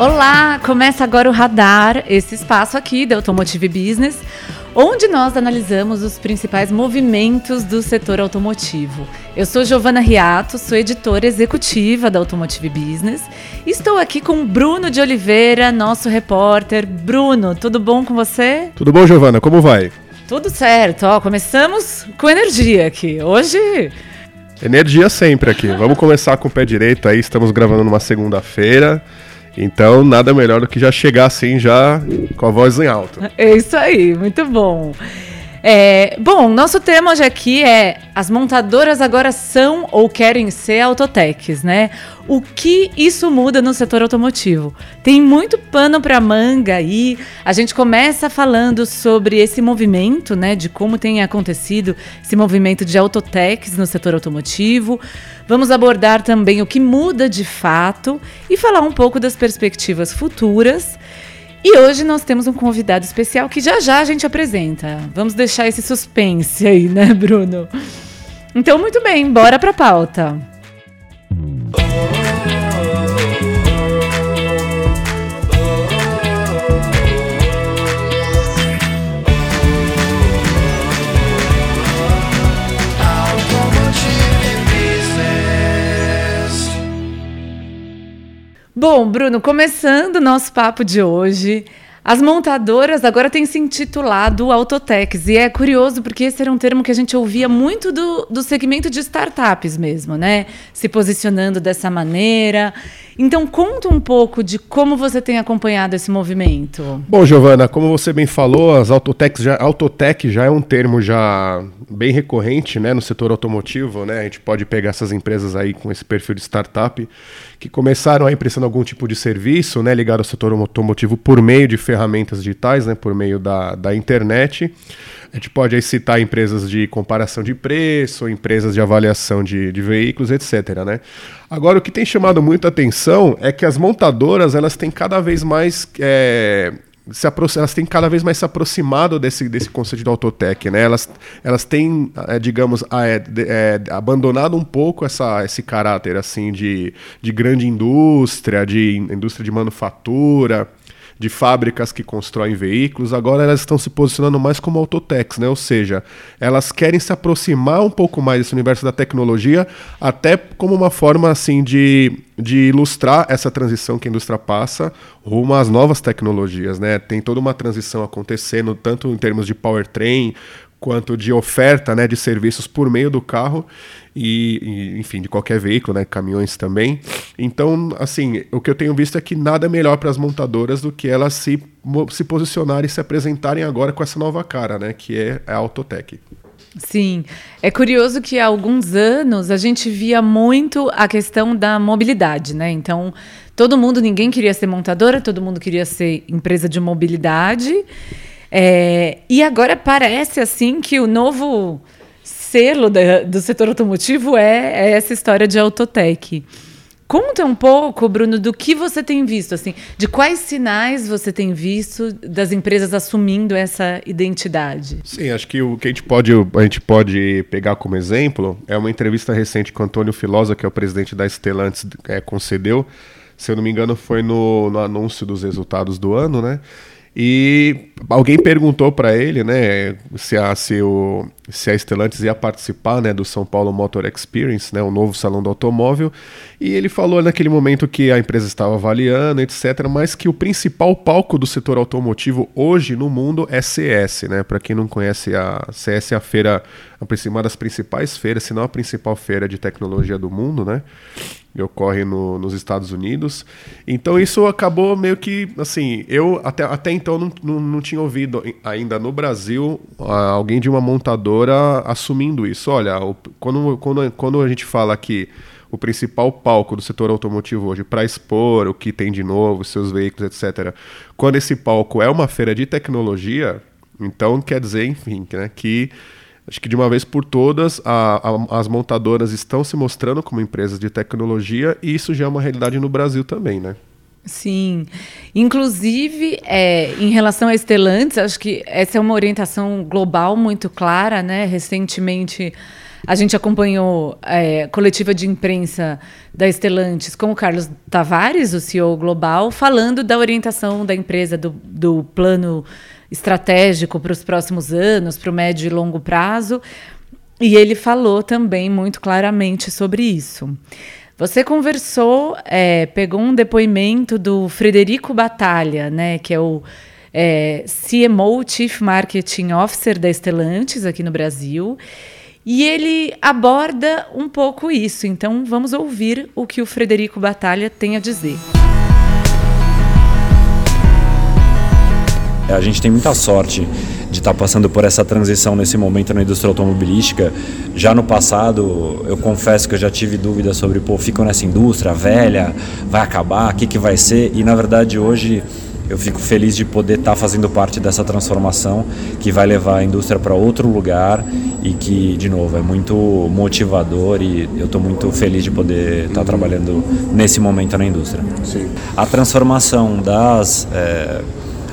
Olá, começa agora o Radar, esse espaço aqui da Automotive Business, onde nós analisamos os principais movimentos do setor automotivo. Eu sou Giovana Riato, sou editora executiva da Automotive Business. E estou aqui com Bruno de Oliveira, nosso repórter. Bruno, tudo bom com você? Tudo bom, Giovana? Como vai? Tudo certo. Ó, começamos com energia aqui. Hoje Energia sempre aqui. Vamos começar com o pé direito aí. Estamos gravando numa segunda-feira. Então, nada melhor do que já chegar assim, já com a voz em alto. É isso aí, muito bom. É, bom, nosso tema hoje aqui é as montadoras agora são ou querem ser autotechs, né? O que isso muda no setor automotivo? Tem muito pano para manga aí. A gente começa falando sobre esse movimento, né, de como tem acontecido esse movimento de autotechs no setor automotivo. Vamos abordar também o que muda de fato e falar um pouco das perspectivas futuras. E hoje nós temos um convidado especial que já já a gente apresenta. Vamos deixar esse suspense aí, né, Bruno? Então, muito bem, bora pra pauta. Bom, Bruno, começando o nosso papo de hoje, as montadoras agora têm se intitulado Autotex. E é curioso porque esse era um termo que a gente ouvia muito do, do segmento de startups mesmo, né? Se posicionando dessa maneira. Então, conta um pouco de como você tem acompanhado esse movimento. Bom, Giovana, como você bem falou, as Autotechs já, Autotech já é um termo já bem recorrente né, no setor automotivo. Né? A gente pode pegar essas empresas aí com esse perfil de startup que começaram aí prestando algum tipo de serviço né, ligado ao setor automotivo por meio de ferramentas digitais, né, por meio da, da internet. A gente pode aí citar empresas de comparação de preço, empresas de avaliação de, de veículos, etc. Né? Agora, o que tem chamado muita atenção é que as montadoras elas têm cada vez mais é, se elas têm cada vez mais se aproximado desse, desse conceito de autotech, né? Elas, elas têm, é, digamos, é, é, abandonado um pouco essa, esse caráter assim de, de grande indústria, de indústria de manufatura de fábricas que constroem veículos, agora elas estão se posicionando mais como autotechs, né? Ou seja, elas querem se aproximar um pouco mais desse universo da tecnologia, até como uma forma assim de, de ilustrar essa transição que a indústria passa rumo às novas tecnologias, né? Tem toda uma transição acontecendo, tanto em termos de powertrain, quanto de oferta né, de serviços por meio do carro e, e, enfim, de qualquer veículo, né, caminhões também. Então, assim, o que eu tenho visto é que nada é melhor para as montadoras do que elas se, se posicionarem e se apresentarem agora com essa nova cara, né, que é a Autotech. Sim, é curioso que há alguns anos a gente via muito a questão da mobilidade, né? Então, todo mundo, ninguém queria ser montadora, todo mundo queria ser empresa de mobilidade. É, e agora parece assim que o novo selo da, do setor automotivo é, é, essa história de autotech. Conta um pouco, Bruno, do que você tem visto, assim, de quais sinais você tem visto das empresas assumindo essa identidade? Sim, acho que o que a gente pode, a gente pode pegar como exemplo é uma entrevista recente que o Antônio Filosa, que é o presidente da Stellantis, é, concedeu. Se eu não me engano, foi no, no anúncio dos resultados do ano, né? E alguém perguntou para ele, né, se a, se, o, se a Stellantis ia participar, né, do São Paulo Motor Experience, né, o novo salão do automóvel, e ele falou naquele momento que a empresa estava avaliando, etc, mas que o principal palco do setor automotivo hoje no mundo é CS, né? Para quem não conhece, a CS é a feira, uma das principais feiras, se não a principal feira de tecnologia do mundo, né? Ocorre no, nos Estados Unidos. Então isso acabou meio que, assim, eu até, até então não, não, não tinha ouvido ainda no Brasil alguém de uma montadora assumindo isso. Olha, o, quando, quando, quando a gente fala que o principal palco do setor automotivo hoje para expor o que tem de novo, seus veículos, etc. Quando esse palco é uma feira de tecnologia, então quer dizer, enfim, né, que acho que de uma vez por todas a, a, as montadoras estão se mostrando como empresas de tecnologia e isso já é uma realidade no Brasil também, né? Sim. Inclusive, é, em relação a Estelantes, acho que essa é uma orientação global muito clara, né? Recentemente a gente acompanhou é, coletiva de imprensa da Estelantes com o Carlos Tavares, o CEO global, falando da orientação da empresa, do, do plano estratégico para os próximos anos, para o médio e longo prazo. E ele falou também muito claramente sobre isso. Você conversou, é, pegou um depoimento do Frederico Batalha, né, que é o é, CMO, Chief Marketing Officer da Estelantes aqui no Brasil. E ele aborda um pouco isso. Então vamos ouvir o que o Frederico Batalha tem a dizer. A gente tem muita sorte de estar tá passando por essa transição nesse momento na indústria automobilística. Já no passado, eu confesso que eu já tive dúvidas sobre, pô, fico nessa indústria velha, vai acabar, o que, que vai ser? E na verdade hoje eu fico feliz de poder estar tá fazendo parte dessa transformação que vai levar a indústria para outro lugar e que, de novo, é muito motivador e eu estou muito feliz de poder estar tá trabalhando nesse momento na indústria. Sim. A transformação das é,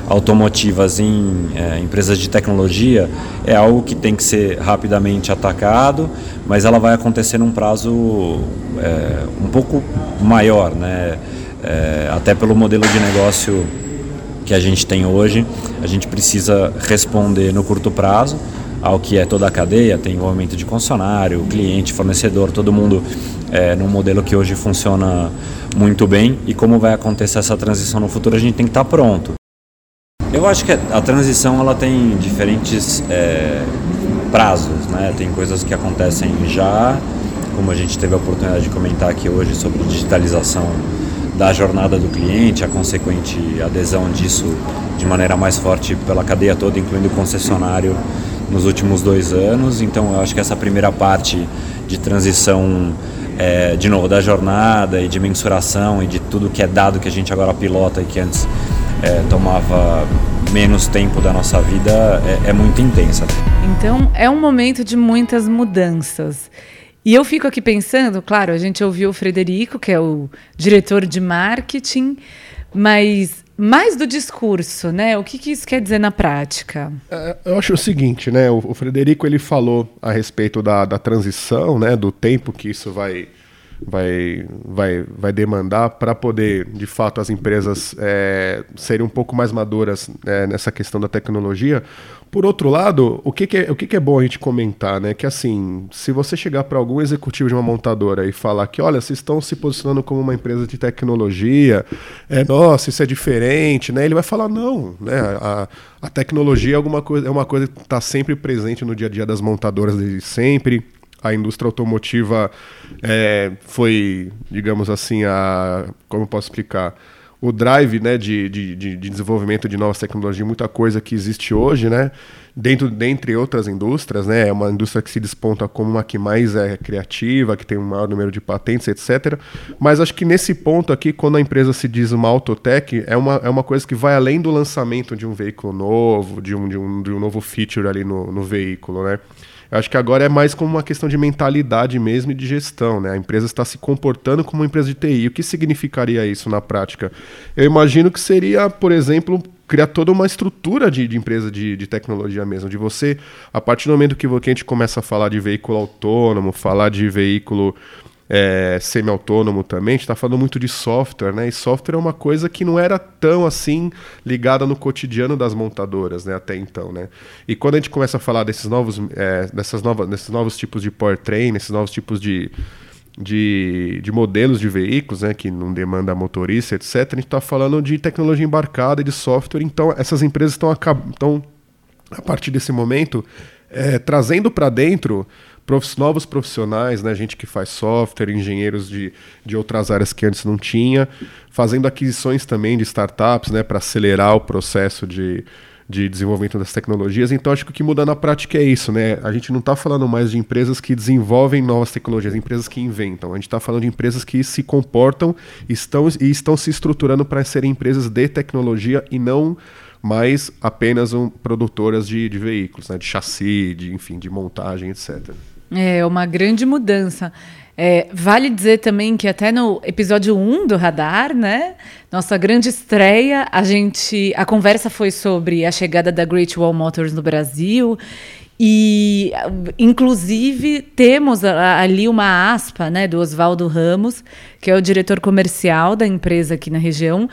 automotivas em é, empresas de tecnologia é algo que tem que ser rapidamente atacado, mas ela vai acontecer num prazo é, um pouco maior, né? É, até pelo modelo de negócio que a gente tem hoje, a gente precisa responder no curto prazo ao que é toda a cadeia, tem envolvimento de concessionário, cliente, fornecedor, todo mundo é, num modelo que hoje funciona muito bem e como vai acontecer essa transição no futuro a gente tem que estar pronto. Eu acho que a transição ela tem diferentes é, prazos, né? Tem coisas que acontecem já, como a gente teve a oportunidade de comentar aqui hoje sobre digitalização da jornada do cliente, a consequente adesão disso de maneira mais forte pela cadeia toda, incluindo o concessionário nos últimos dois anos. Então, eu acho que essa primeira parte de transição, é, de novo, da jornada e de mensuração e de tudo que é dado que a gente agora pilota e que antes é, tomava menos tempo da nossa vida é, é muito intensa. Então é um momento de muitas mudanças. E eu fico aqui pensando, claro, a gente ouviu o Frederico, que é o diretor de marketing, mas mais do discurso, né? O que, que isso quer dizer na prática? É, eu acho o seguinte, né? O, o Frederico ele falou a respeito da, da transição, né? Do tempo que isso vai vai, vai, vai demandar para poder, de fato, as empresas é, serem um pouco mais maduras é, nessa questão da tecnologia. Por outro lado, o que, que é, o que, que, é bom a gente comentar, né? Que assim, se você chegar para algum executivo de uma montadora e falar que, olha, vocês estão se posicionando como uma empresa de tecnologia, é, nossa, isso é diferente, né? Ele vai falar, não, né? A, a tecnologia é, alguma coisa, é uma coisa que está sempre presente no dia a dia das montadoras desde sempre a indústria automotiva é, foi, digamos assim, a. Como eu posso explicar? O drive né, de, de, de desenvolvimento de novas tecnologias, muita coisa que existe hoje, né? Dentro, dentre outras indústrias, né? É uma indústria que se desponta como uma que mais é criativa, que tem um maior número de patentes, etc. Mas acho que nesse ponto aqui, quando a empresa se diz uma autotech, é uma, é uma coisa que vai além do lançamento de um veículo novo, de um, de um, de um novo feature ali no, no veículo, né? Eu acho que agora é mais como uma questão de mentalidade mesmo e de gestão, né? A empresa está se comportando como uma empresa de TI. O que significaria isso na prática? Eu imagino que seria, por exemplo, criar toda uma estrutura de, de empresa de, de, tecnologia mesmo, de você, a partir do momento que a gente começa a falar de veículo autônomo, falar de veículo é, semi-autônomo também, a gente está falando muito de software, né? E software é uma coisa que não era tão assim ligada no cotidiano das montadoras, né? Até então, né? E quando a gente começa a falar desses novos, é, dessas novas, desses novos tipos de powertrain, esses novos tipos de, de, de modelos de veículos, né? Que não demanda motorista, etc. A gente está falando de tecnologia embarcada e de software. Então, essas empresas estão, a partir desse momento, é, trazendo para dentro novos profissionais, né, gente que faz software, engenheiros de, de outras áreas que antes não tinha, fazendo aquisições também de startups né, para acelerar o processo de, de desenvolvimento das tecnologias. Então, acho que o que muda na prática é isso, né? A gente não está falando mais de empresas que desenvolvem novas tecnologias, empresas que inventam. A gente está falando de empresas que se comportam estão, e estão se estruturando para serem empresas de tecnologia e não mais apenas um, produtoras de, de veículos, né? de chassi, de, enfim, de montagem, etc. É uma grande mudança. É, vale dizer também que até no episódio 1 do Radar, né? Nossa grande estreia, a gente. A conversa foi sobre a chegada da Great Wall Motors no Brasil. E, inclusive, temos ali uma aspa né, do Oswaldo Ramos, que é o diretor comercial da empresa aqui na região,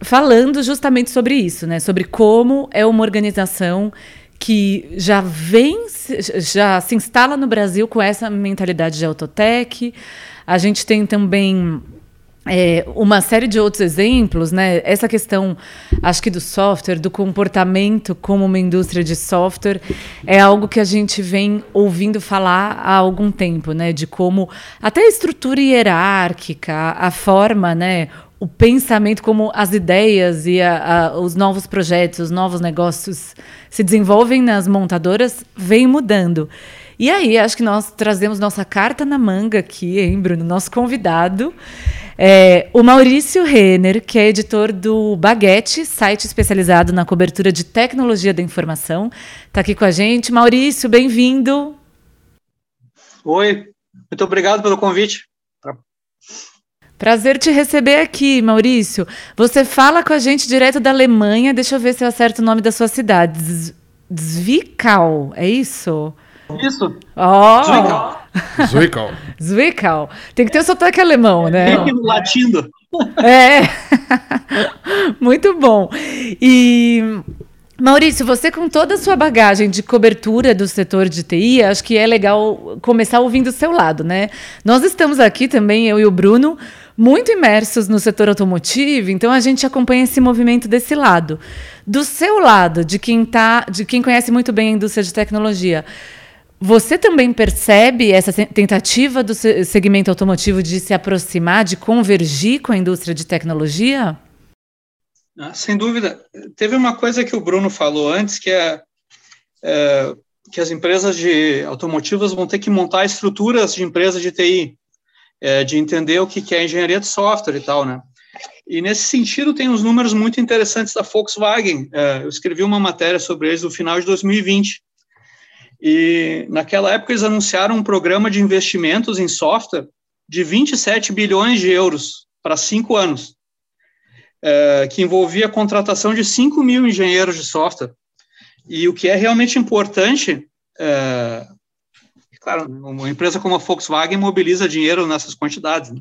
falando justamente sobre isso, né, sobre como é uma organização que já vem, já se instala no Brasil com essa mentalidade de autotech. A gente tem também é, uma série de outros exemplos, né? Essa questão, acho que do software, do comportamento como uma indústria de software, é algo que a gente vem ouvindo falar há algum tempo, né? De como até a estrutura hierárquica, a forma, né? O pensamento, como as ideias e a, a, os novos projetos, os novos negócios se desenvolvem nas montadoras, vem mudando. E aí, acho que nós trazemos nossa carta na manga aqui, hein, Bruno? Nosso convidado. É, o Maurício Renner, que é editor do Baguete, site especializado na cobertura de tecnologia da informação, está aqui com a gente. Maurício, bem-vindo. Oi, muito obrigado pelo convite. Prazer te receber aqui, Maurício. Você fala com a gente direto da Alemanha. Deixa eu ver se eu acerto o nome da sua cidade. Zwickau, é isso? Isso. Oh. Zwickau. Zwickau. Tem que ter o sotaque alemão, né? Tem no latino. É. Muito bom. E Maurício, você com toda a sua bagagem de cobertura do setor de TI, acho que é legal começar ouvindo o seu lado, né? Nós estamos aqui também, eu e o Bruno, muito imersos no setor automotivo, então a gente acompanha esse movimento desse lado. Do seu lado, de quem tá, de quem conhece muito bem a indústria de tecnologia, você também percebe essa tentativa do segmento automotivo de se aproximar, de convergir com a indústria de tecnologia? Ah, sem dúvida. Teve uma coisa que o Bruno falou antes, que é, é que as empresas de automotivas vão ter que montar estruturas de empresas de TI, é, de entender o que é engenharia de software e tal, né? E nesse sentido tem uns números muito interessantes da Volkswagen. É, eu escrevi uma matéria sobre eles no final de 2020. E naquela época eles anunciaram um programa de investimentos em software de 27 bilhões de euros para cinco anos, é, que envolvia a contratação de 5 mil engenheiros de software. E o que é realmente importante, é, claro, uma empresa como a Volkswagen mobiliza dinheiro nessas quantidades, né?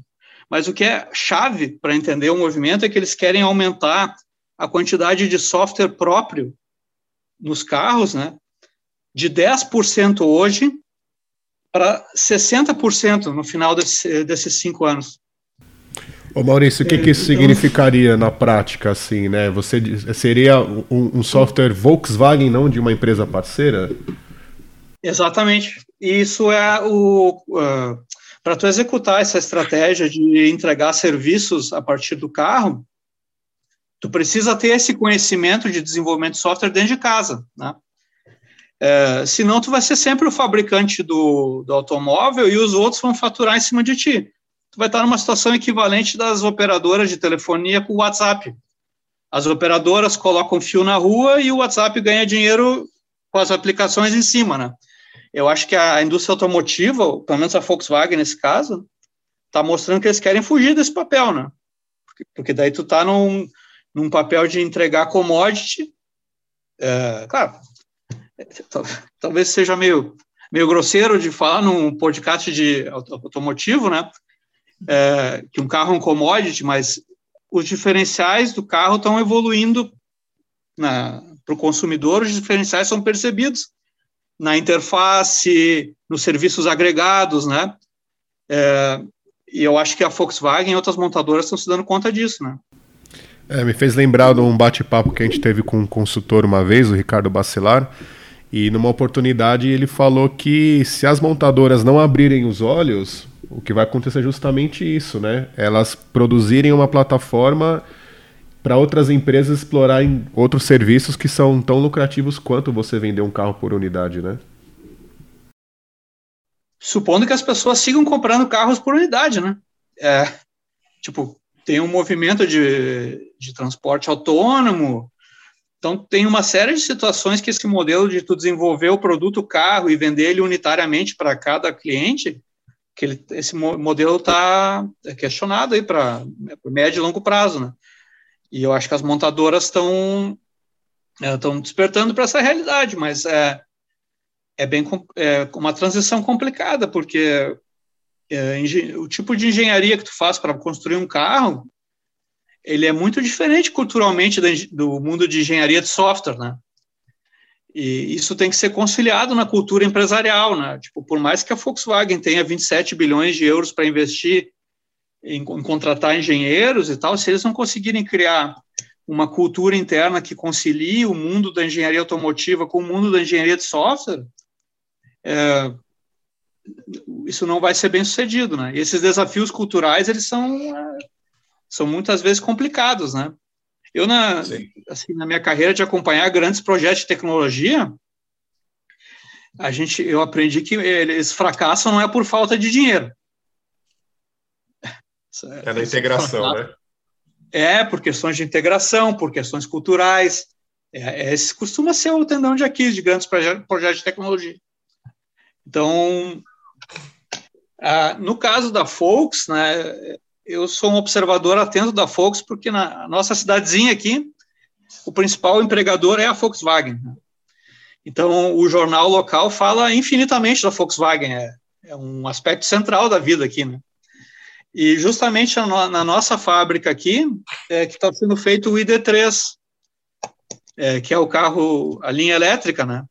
mas o que é chave para entender o movimento é que eles querem aumentar a quantidade de software próprio nos carros, né, de 10% hoje para 60% no final desse, desses cinco anos. Ô Maurício, o que, que isso então, significaria na prática, assim, né? Você seria um, um software Volkswagen, não de uma empresa parceira? Exatamente. Isso é o uh, para tu executar essa estratégia de entregar serviços a partir do carro, tu precisa ter esse conhecimento de desenvolvimento de software dentro de casa, né? É, senão, tu vai ser sempre o fabricante do, do automóvel e os outros vão faturar em cima de ti. Tu vai estar numa situação equivalente das operadoras de telefonia com o WhatsApp. As operadoras colocam fio na rua e o WhatsApp ganha dinheiro com as aplicações em cima, né? Eu acho que a indústria automotiva, pelo menos a Volkswagen nesse caso, está mostrando que eles querem fugir desse papel, né? Porque, porque daí tu tá num, num papel de entregar commodity, é, claro, talvez seja meio, meio grosseiro de falar num podcast de automotivo, né? É, que um carro é um commodity, mas os diferenciais do carro estão evoluindo para o consumidor, os diferenciais são percebidos na interface, nos serviços agregados, né? É, e eu acho que a Volkswagen e outras montadoras estão se dando conta disso, né? É, me fez lembrar de um bate-papo que a gente teve com um consultor uma vez, o Ricardo Bacelar, e numa oportunidade ele falou que se as montadoras não abrirem os olhos, o que vai acontecer é justamente isso, né? Elas produzirem uma plataforma para outras empresas explorarem outros serviços que são tão lucrativos quanto você vender um carro por unidade, né? Supondo que as pessoas sigam comprando carros por unidade, né? É, tipo, tem um movimento de, de transporte autônomo, então, tem uma série de situações que esse modelo de tu desenvolver o produto carro e vender ele unitariamente para cada cliente, que ele, esse modelo está questionado aí para médio e longo prazo, né? E eu acho que as montadoras estão estão é, despertando para essa realidade, mas é, é bem é uma transição complicada, porque é, o tipo de engenharia que tu faz para construir um carro, ele é muito diferente culturalmente do mundo de engenharia de software, né? E isso tem que ser conciliado na cultura empresarial, né? Tipo, por mais que a Volkswagen tenha 27 bilhões de euros para investir em, em, contratar engenheiros e tal, se eles não conseguirem criar uma cultura interna que concilie o mundo da engenharia automotiva com o mundo da engenharia de software, é, isso não vai ser bem sucedido, né? E esses desafios culturais, eles são, é, são muitas vezes complicados, né? Eu, na, assim, na minha carreira de acompanhar grandes projetos de tecnologia, a gente, eu aprendi que eles fracassam não é por falta de dinheiro. É da integração, né? É, por questões de integração, por questões culturais. É, esse costuma ser o tendão de Aquiles de grandes projetos de tecnologia. Então, ah, no caso da Folks, né, eu sou um observador atento da Folks, porque na nossa cidadezinha aqui, o principal empregador é a Volkswagen. Né? Então, o jornal local fala infinitamente da Volkswagen, é, é um aspecto central da vida aqui, né? E justamente na, nossa fábrica aqui, é que está sendo feito o ID3, é, que é o carro, a linha elétrica, né?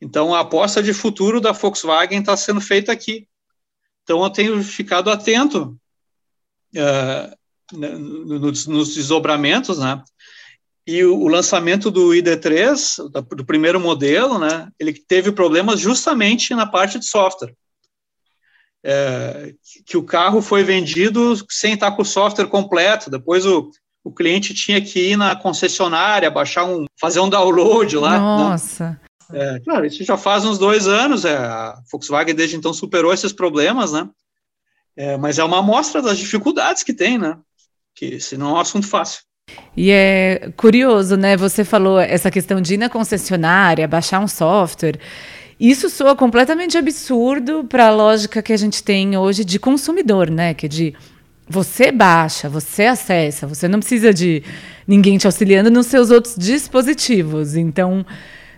Então, a aposta de futuro da Volkswagen está sendo feita aqui. Então, eu tenho ficado atento uh, nos, nos, desdobramentos, né? E o, o, lançamento do ID3, do primeiro modelo, né? Ele teve problemas justamente na parte de software. É, que o carro foi vendido sem estar com o software completo. Depois o, o cliente tinha que ir na concessionária, baixar um, fazer um download lá. Né? Nossa. Né? É, claro, isso já faz uns dois anos, é, a Volkswagen desde então superou esses problemas, né? É, mas é uma amostra das dificuldades que tem, né? Que se não é um assunto fácil. E é curioso, né? Você falou essa questão de ir na concessionária, baixar um software. Isso soa completamente absurdo para a lógica que a gente tem hoje de consumidor, né? Que é de você baixa, você acessa, você não precisa de ninguém te auxiliando nos seus outros dispositivos. Então,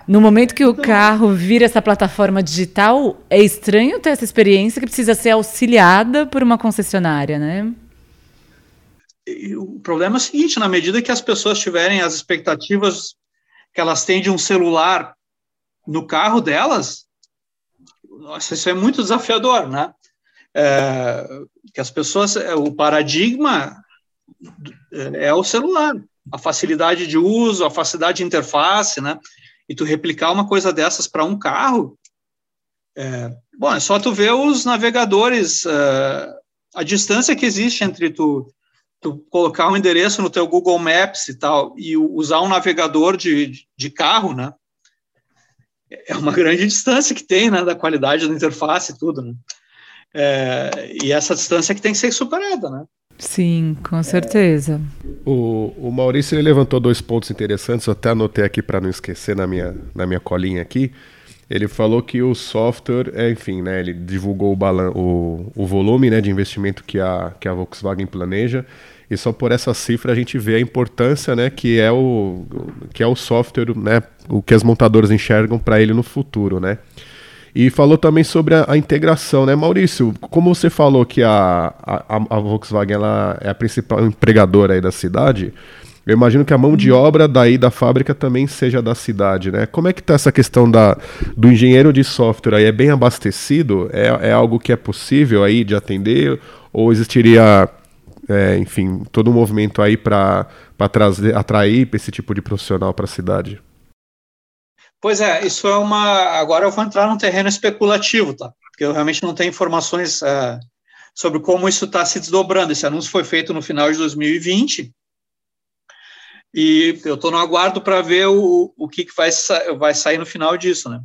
no momento que o carro vira essa plataforma digital, é estranho ter essa experiência que precisa ser auxiliada por uma concessionária, né? o problema é o seguinte: na medida que as pessoas tiverem as expectativas que elas têm de um celular no carro delas, nossa, isso é muito desafiador, né? É, que as pessoas, é, o paradigma é o celular, a facilidade de uso, a facilidade de interface, né? e tu replicar uma coisa dessas para um carro, é, bom, é só tu ver os navegadores, uh, a distância que existe entre tu, tu colocar um endereço no teu Google Maps e tal, e usar um navegador de, de carro, né? É uma grande distância que tem, né, da qualidade da interface e tudo, né? É, e essa distância que tem que ser superada, né? Sim, com certeza. É, o, o Maurício ele levantou dois pontos interessantes, eu até anotei aqui para não esquecer na minha, na minha colinha aqui. Ele falou que o software, é, enfim, né, ele divulgou o, balan o, o volume né, de investimento que a, que a Volkswagen planeja, e só por essa cifra a gente vê a importância né, que, é o, que é o software, né, o que as montadoras enxergam para ele no futuro. Né? E falou também sobre a, a, integração, né, Maurício? Como você falou que a, a, a, Volkswagen ela é a principal empregadora aí da cidade, eu imagino que a mão de obra daí da fábrica também seja da cidade, né? Como é que está essa questão da, do engenheiro de software aí? É bem abastecido? É, é algo que é possível aí de atender? Ou existiria, é, enfim, todo um movimento aí para atrair esse tipo de profissional para a cidade? Pois é, isso é uma. Agora eu vou entrar num terreno especulativo, tá? Porque eu realmente não tenho informações é, sobre como isso está se desdobrando. Esse anúncio foi feito no final de 2020 e eu estou no aguardo para ver o, o que, que vai, vai sair no final disso, né?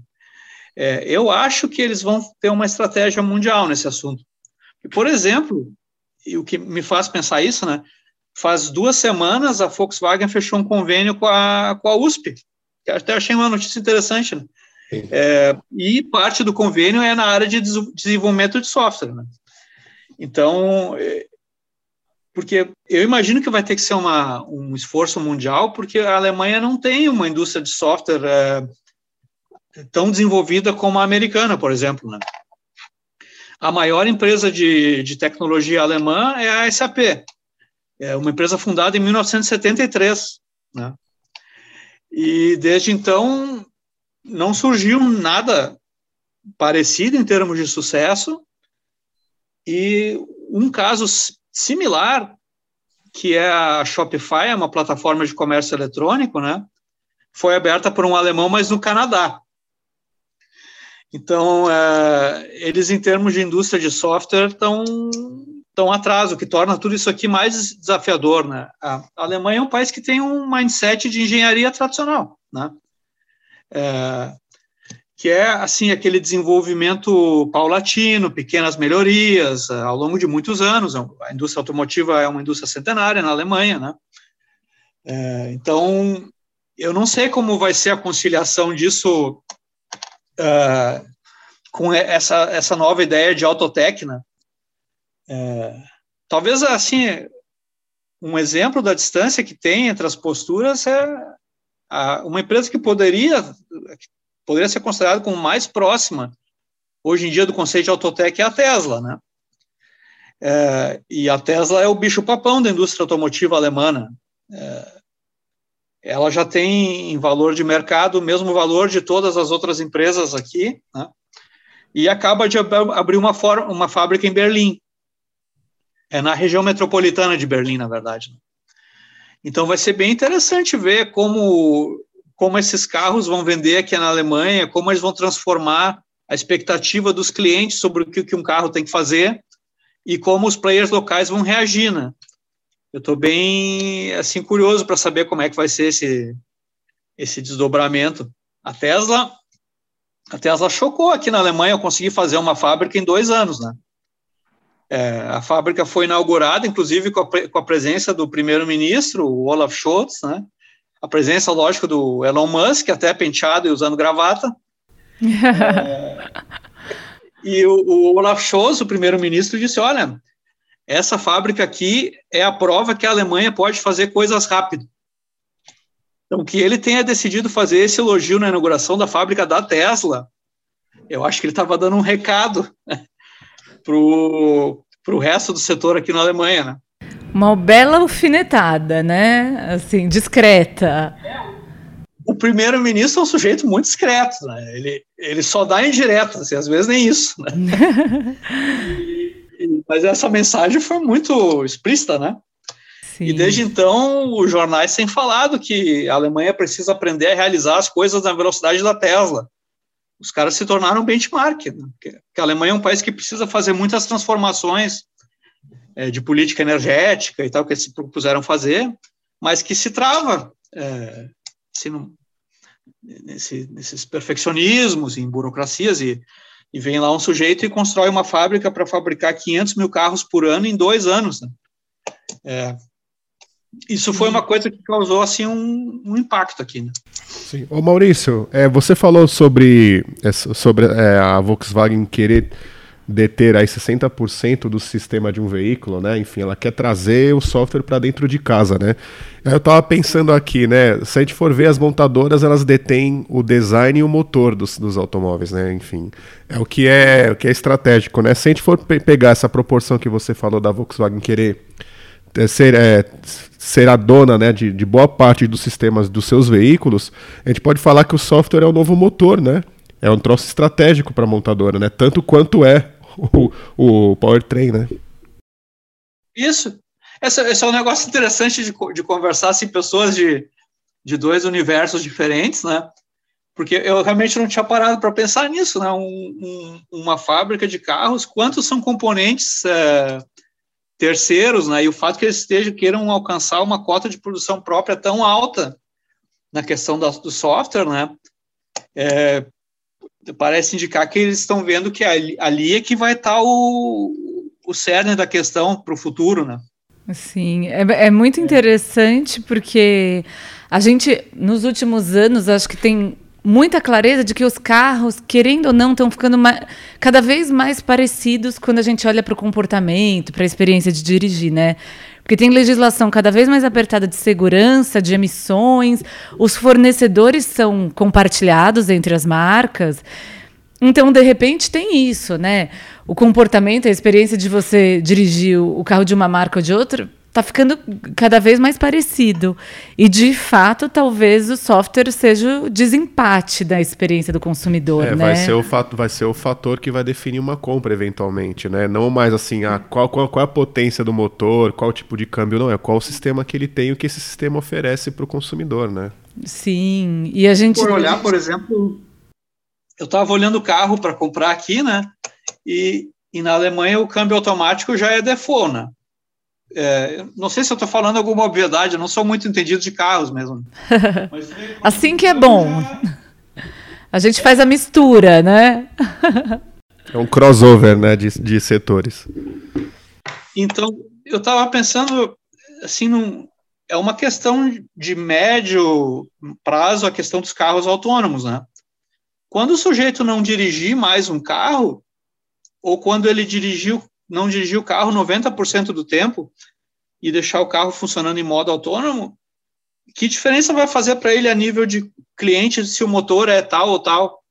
É, eu acho que eles vão ter uma estratégia mundial nesse assunto. Por exemplo, e o que me faz pensar isso, né? Faz duas semanas a Volkswagen fechou um convênio com a, com a USP, até achei uma notícia interessante, né? É, e parte do convênio é na área de desenvolvimento de software. Né? Então, é, porque eu imagino que vai ter que ser uma, um esforço mundial, porque a Alemanha não tem uma indústria de software é, tão desenvolvida como a americana, por exemplo. Né? A maior empresa de, de tecnologia alemã é a SAP, é uma empresa fundada em 1973. Né? E desde então não surgiu nada parecido em termos de sucesso. E um caso similar, que é a Shopify, é uma plataforma de comércio eletrônico, né? Foi aberta por um alemão, mas no Canadá. Então, é, eles, em termos de indústria de software, estão tão atrás, o que torna tudo isso aqui mais desafiador. Né? A Alemanha é um país que tem um mindset de engenharia tradicional, né? É, que é assim aquele desenvolvimento paulatino, pequenas melhorias ao longo de muitos anos. A indústria automotiva é uma indústria centenária na Alemanha, né? É, então, eu não sei como vai ser a conciliação disso uh, com essa, essa nova ideia de autotech, né? É, talvez, assim, um exemplo da distância que tem entre as posturas é a, uma empresa que poderia, poderia ser considerada como mais próxima, hoje em dia, do conceito de autotech é a Tesla, né? É, e a Tesla é o bicho-papão da indústria automotiva alemã. É, ela já tem em valor de mercado o mesmo valor de todas as outras empresas aqui, né? e acaba de abrir uma, uma fábrica em Berlim. É na região metropolitana de Berlim, na verdade. Então vai ser bem interessante ver como, como esses carros vão vender aqui na Alemanha, como eles vão transformar a expectativa dos clientes sobre o que, que um carro tem que fazer e como os players locais vão reagir, né? Eu estou bem assim curioso para saber como é que vai ser esse esse desdobramento. A Tesla a Tesla chocou aqui na Alemanha, eu consegui fazer uma fábrica em dois anos, né? É, a fábrica foi inaugurada, inclusive com a, com a presença do primeiro-ministro, o Olaf Scholz, né? A presença, lógico, do Elon Musk, até penteado e usando gravata. é, e o, o Olaf Scholz, o primeiro-ministro, disse: Olha, essa fábrica aqui é a prova que a Alemanha pode fazer coisas rápido. Então, que ele tenha decidido fazer esse elogio na inauguração da fábrica da Tesla, eu acho que ele estava dando um recado né, para o resto do setor aqui na Alemanha. Né? Uma bela alfinetada, né? Assim, discreta. O primeiro-ministro é um sujeito muito discreto, né? Ele, ele só dá indireta, assim, às vezes nem isso. Né? Mas essa mensagem foi muito explícita, né? Sim. E desde então, os jornais têm falado que a Alemanha precisa aprender a realizar as coisas na velocidade da Tesla. Os caras se tornaram benchmark, né? porque a Alemanha é um país que precisa fazer muitas transformações é, de política energética e tal, que eles se propuseram fazer, mas que se trava é, assim, nesse, nesses perfeccionismos, em burocracias, e e vem lá um sujeito e constrói uma fábrica para fabricar 500 mil carros por ano em dois anos. Né? É, isso foi uma coisa que causou assim um, um impacto aqui. Né? Sim. Ô Maurício, é, você falou sobre, sobre é, a Volkswagen querer deter aí 60% do sistema de um veículo, né? Enfim, ela quer trazer o software para dentro de casa, né? Eu estava pensando aqui, né? Se a gente for ver as montadoras, elas detêm o design e o motor dos, dos automóveis, né? Enfim, é o que é o que é estratégico, né? Se a gente for pe pegar essa proporção que você falou da Volkswagen querer é, ser, é, ser a dona né, de, de boa parte dos sistemas dos seus veículos, a gente pode falar que o software é o novo motor, né? É um troço estratégico para a montadora, né? Tanto quanto é o, o powertrain, né? Isso. Esse, esse, é um negócio interessante de, de conversar assim, pessoas de, de dois universos diferentes, né? Porque eu realmente não tinha parado para pensar nisso, né? Um, um, uma fábrica de carros, quantos são componentes é, terceiros, né? E o fato que eles estejam queiram alcançar uma cota de produção própria tão alta na questão da, do software, né? É, parece indicar que eles estão vendo que ali, ali é que vai estar tá o, o cerne da questão para o futuro, né? Sim, é, é muito interessante porque a gente, nos últimos anos, acho que tem muita clareza de que os carros, querendo ou não, estão ficando mais, cada vez mais parecidos quando a gente olha para o comportamento, para a experiência de dirigir, né? Porque tem legislação cada vez mais apertada de segurança, de emissões, os fornecedores são compartilhados entre as marcas. Então, de repente, tem isso, né? O comportamento, a experiência de você dirigir o carro de uma marca ou de outra está ficando cada vez mais parecido. E, de fato, talvez o software seja o desempate da experiência do consumidor. É, né? vai, ser o fato, vai ser o fator que vai definir uma compra, eventualmente. Né? Não mais assim, ah, qual, qual, qual é a potência do motor, qual tipo de câmbio, não. É qual o sistema que ele tem e o que esse sistema oferece para o consumidor. Né? Sim. E a gente. Por olhar, por exemplo, eu estava olhando o carro para comprar aqui, né? E, e na Alemanha o câmbio automático já é default, né? É, não sei se eu estou falando alguma obviedade, eu não sou muito entendido de carros mesmo. Mas, assim que é bom. A gente faz a mistura, né? é um crossover né, de, de setores. Então, eu estava pensando, assim, num, é uma questão de médio prazo a questão dos carros autônomos, né? Quando o sujeito não dirigir mais um carro, ou quando ele dirigiu não dirigir o carro 90% do tempo e deixar o carro funcionando em modo autônomo, que diferença vai fazer para ele a nível de cliente se o motor é tal ou tal?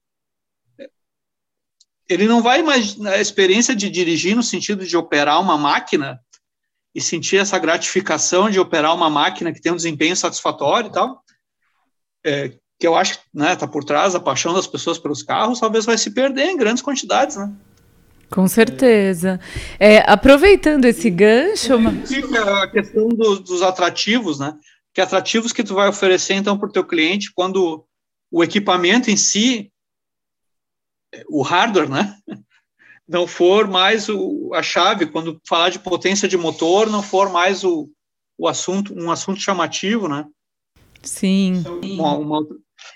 Ele não vai mais a experiência de dirigir no sentido de operar uma máquina e sentir essa gratificação de operar uma máquina que tem um desempenho satisfatório e tal, é, que eu acho que né, está por trás a paixão das pessoas pelos carros, talvez vai se perder em grandes quantidades, né? Com certeza. É, aproveitando esse gancho. A questão do, dos atrativos, né? Que atrativos que tu vai oferecer, então, para o teu cliente quando o equipamento em si, o hardware, né? Não for mais o, a chave, quando falar de potência de motor, não for mais o, o assunto, um assunto chamativo, né? Sim. Uma, uma,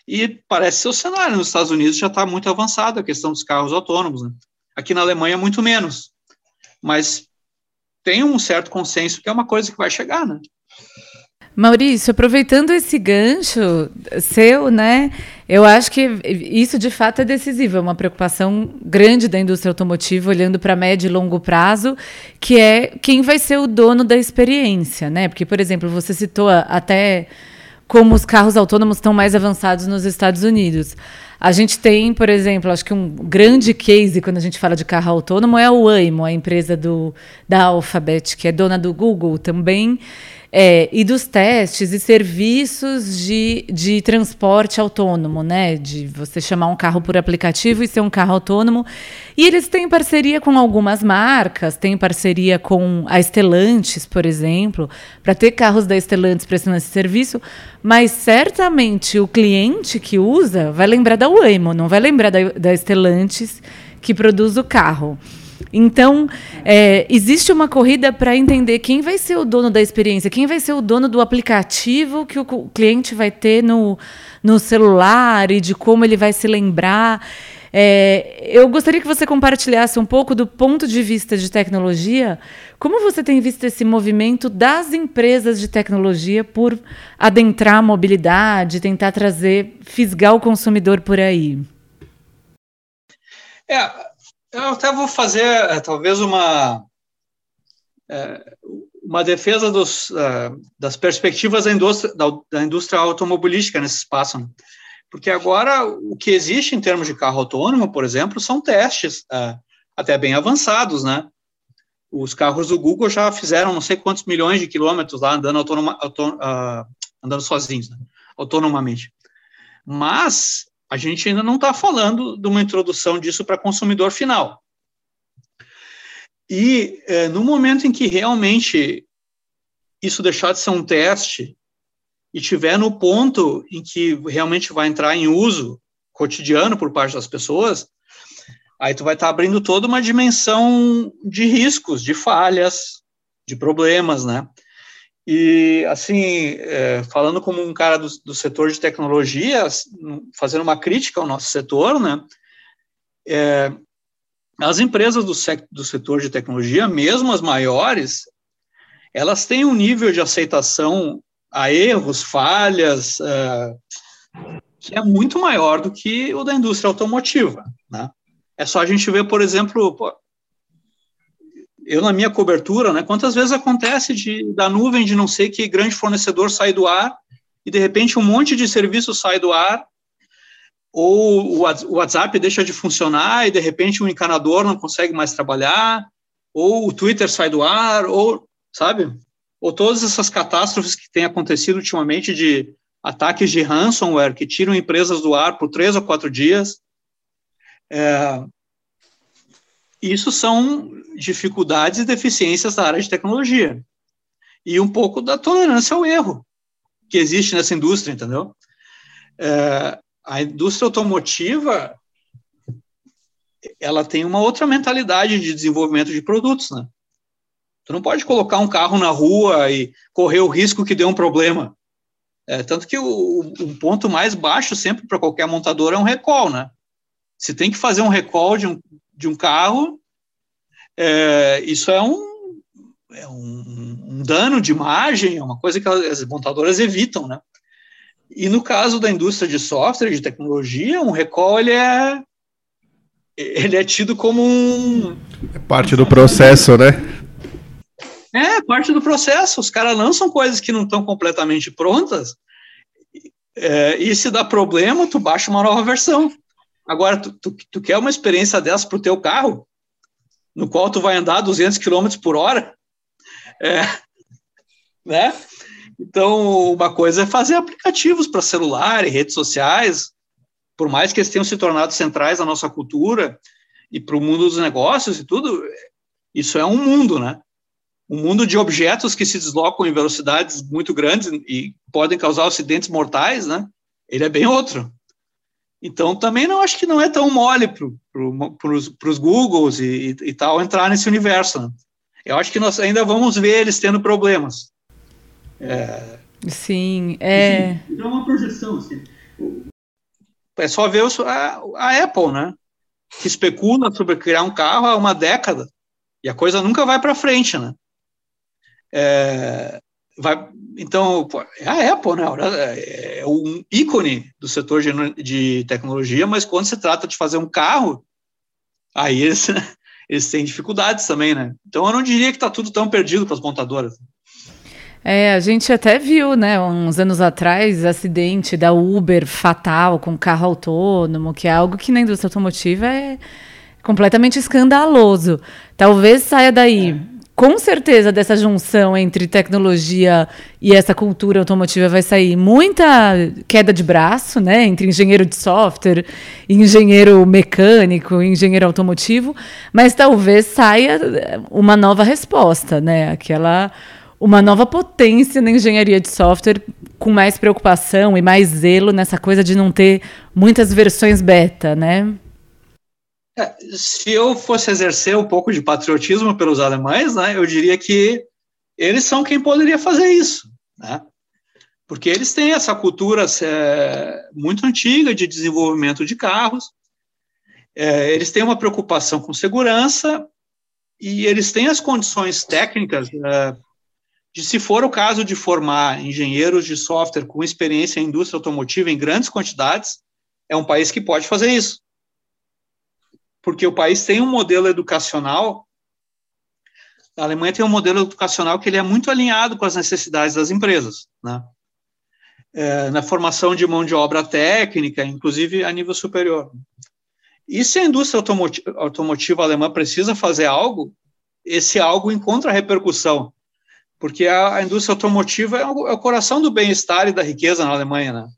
e parece ser o cenário. Nos Estados Unidos já está muito avançado a questão dos carros autônomos, né? Aqui na Alemanha, muito menos. Mas tem um certo consenso que é uma coisa que vai chegar, né? Maurício, aproveitando esse gancho seu, né? Eu acho que isso de fato é decisivo, é uma preocupação grande da indústria automotiva, olhando para médio e longo prazo, que é quem vai ser o dono da experiência, né? Porque, por exemplo, você citou até como os carros autônomos estão mais avançados nos Estados Unidos. A gente tem, por exemplo, acho que um grande case quando a gente fala de carro autônomo é o Waymo, a empresa do, da Alphabet, que é dona do Google também. É, e dos testes e serviços de, de transporte autônomo, né? De você chamar um carro por aplicativo e ser um carro autônomo. E eles têm parceria com algumas marcas, têm parceria com a Stellantis, por exemplo, para ter carros da Stellantis prestando esse serviço, mas certamente o cliente que usa vai lembrar da Waymo, não vai lembrar da, da que produz o carro. Então, é, existe uma corrida para entender quem vai ser o dono da experiência, quem vai ser o dono do aplicativo que o cliente vai ter no, no celular e de como ele vai se lembrar. É, eu gostaria que você compartilhasse um pouco do ponto de vista de tecnologia, como você tem visto esse movimento das empresas de tecnologia por adentrar a mobilidade, tentar trazer, fisgar o consumidor por aí? É, eu até vou fazer, é, talvez, uma, é, uma defesa dos, é, das perspectivas da indústria, da, indústria automobilística nesse espaço. Né? Porque agora o que existe em termos de carro autônomo, por exemplo, são testes até bem avançados, né? Os carros do Google já fizeram não sei quantos milhões de quilômetros lá andando, autonoma, uh, andando sozinhos, né? autonomamente. Mas a gente ainda não está falando de uma introdução disso para consumidor final. E é, no momento em que realmente isso deixar de ser um teste e tiver no ponto em que realmente vai entrar em uso cotidiano por parte das pessoas, aí tu vai estar tá abrindo toda uma dimensão de riscos, de falhas, de problemas, né? E, assim, é, falando como um cara do, do, setor de tecnologia, fazendo uma crítica ao nosso setor, né, é, as empresas do, do setor de tecnologia, mesmo as maiores, elas têm um nível de aceitação a erros, falhas, é, que é muito maior do que o da indústria automotiva. Né? É só a gente ver, por exemplo, eu na minha cobertura, né, quantas vezes acontece de, da nuvem de não sei que grande fornecedor sair do ar e de repente um monte de serviço sai do ar, ou o WhatsApp deixa de funcionar e de repente um encanador não consegue mais trabalhar, ou o Twitter sai do ar, ou, sabe? Ou todas essas catástrofes que têm acontecido ultimamente de ataques de ransomware que tiram empresas do ar por três ou quatro dias. É, isso são dificuldades e deficiências da área de tecnologia. E um pouco da tolerância ao erro que existe nessa indústria, entendeu? É, a indústria automotiva ela tem uma outra mentalidade de desenvolvimento de produtos, né? Tu não pode colocar um carro na rua e correr o risco que dê um problema. É, tanto que o, ponto mais baixo sempre para qualquer montador é um recall, né? Se tem que fazer um recall de um, de um carro, é, isso é um, é um, um dano de imagem, é uma coisa que as montadoras evitam, né? E no caso da indústria de software, de tecnologia, um recall ele é, ele é tido como um. É parte do processo, né? É, parte do processo. Os caras lançam coisas que não estão completamente prontas, é, e se dá problema, tu baixa uma nova versão. Agora, tu, tu, tu quer uma experiência dessa para o teu carro, no qual tu vai andar 200 km por hora? É, né? Então, uma coisa é fazer aplicativos para celular e redes sociais, por mais que eles tenham se tornado centrais na nossa cultura e para o mundo dos negócios e tudo, isso é um mundo, né? Um mundo de objetos que se deslocam em velocidades muito grandes e podem causar acidentes mortais, né? Ele é bem outro. Então, também não acho que não é tão mole para os Googles e, e, e, tal entrar nesse universo. Né? Eu acho que nós ainda vamos ver eles tendo problemas. É... Sim, é. Então, é uma projeção, assim. É só ver a, a Apple, né? Que especula sobre criar um carro há uma década e a coisa nunca vai para frente, né? É, vai, então, é a Apple, né? É um ícone do setor de, de tecnologia, mas quando se trata de fazer um carro, aí eles, eles têm dificuldades também, né? Então, eu não diria que está tudo tão perdido para as montadoras. É, a gente até viu, né, uns anos atrás, acidente da Uber fatal com carro autônomo, que é algo que na indústria automotiva é completamente escandaloso. Talvez saia daí. Com certeza, dessa junção entre tecnologia e essa cultura automotiva vai sair muita queda de braço, né? Entre engenheiro de software, engenheiro mecânico, engenheiro automotivo, mas talvez saia uma nova resposta, né? Aquela uma nova potência na engenharia de software com mais preocupação e mais zelo nessa coisa de não ter muitas versões beta, né? Se eu fosse exercer um pouco de patriotismo pelos alemães, né, eu diria que eles são quem poderia fazer isso, né? Porque eles têm essa cultura é, muito antiga de desenvolvimento de carros, é, eles têm uma preocupação com segurança e eles têm as condições técnicas é, de se for o caso de formar engenheiros de software com experiência em indústria automotiva em grandes quantidades, é um país que pode fazer isso. Porque o país tem um modelo educacional, a Alemanha tem um modelo educacional que ele é muito alinhado com as necessidades das empresas, né? É, na formação de mão de obra técnica, inclusive a nível superior. E se a indústria automotiva, automotiva alemã precisa fazer algo, esse algo encontra repercussão porque a, a indústria automotiva é o, é o coração do bem-estar e da riqueza na Alemanha, né?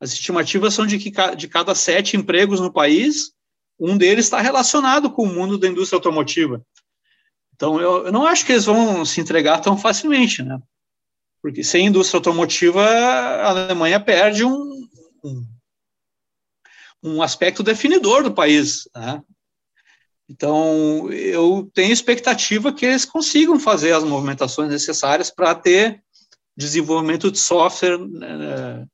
As estimativas são de que de cada sete empregos no país, um deles está relacionado com o mundo da indústria automotiva. Então, eu, eu, não acho que eles vão se entregar tão facilmente, né? Porque sem indústria automotiva, a Alemanha perde um, um, um aspecto definidor do país, né? Então, eu tenho expectativa que eles consigam fazer as movimentações necessárias para ter desenvolvimento de software né,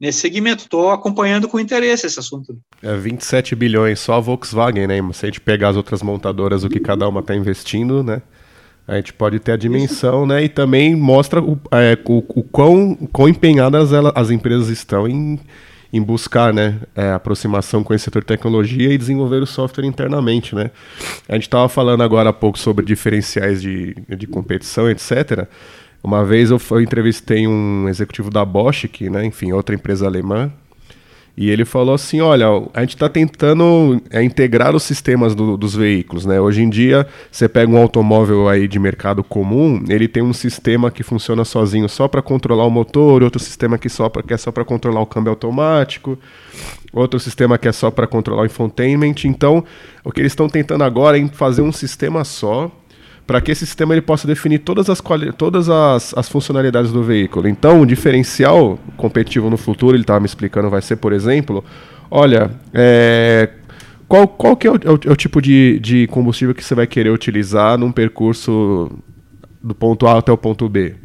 nesse segmento. Estou acompanhando com interesse esse assunto. É 27 bilhões só a Volkswagen, né? Se a gente pegar as outras montadoras, o que cada uma está investindo, né? A gente pode ter a dimensão, Isso. né? E também mostra o, é, o, o quão, quão empenhadas ela, as empresas estão em, em buscar né, é, aproximação com esse setor de tecnologia e desenvolver o software internamente. Né? A gente estava falando agora há pouco sobre diferenciais de, de competição, etc. Uma vez eu, eu entrevistei um executivo da Bosch, que, né, enfim, outra empresa alemã, e ele falou assim: olha, a gente está tentando é, integrar os sistemas do, dos veículos. Né? Hoje em dia, você pega um automóvel aí de mercado comum, ele tem um sistema que funciona sozinho só para controlar o motor, outro sistema que, só pra, que é só para controlar o câmbio automático, outro sistema que é só para controlar o infotainment. Então, o que eles estão tentando agora é fazer um sistema só para que esse sistema ele possa definir todas, as, todas as, as funcionalidades do veículo. Então, o diferencial competitivo no futuro, ele estava me explicando, vai ser, por exemplo, olha, é, qual, qual que é o, é o, é o tipo de, de combustível que você vai querer utilizar num percurso do ponto A até o ponto B?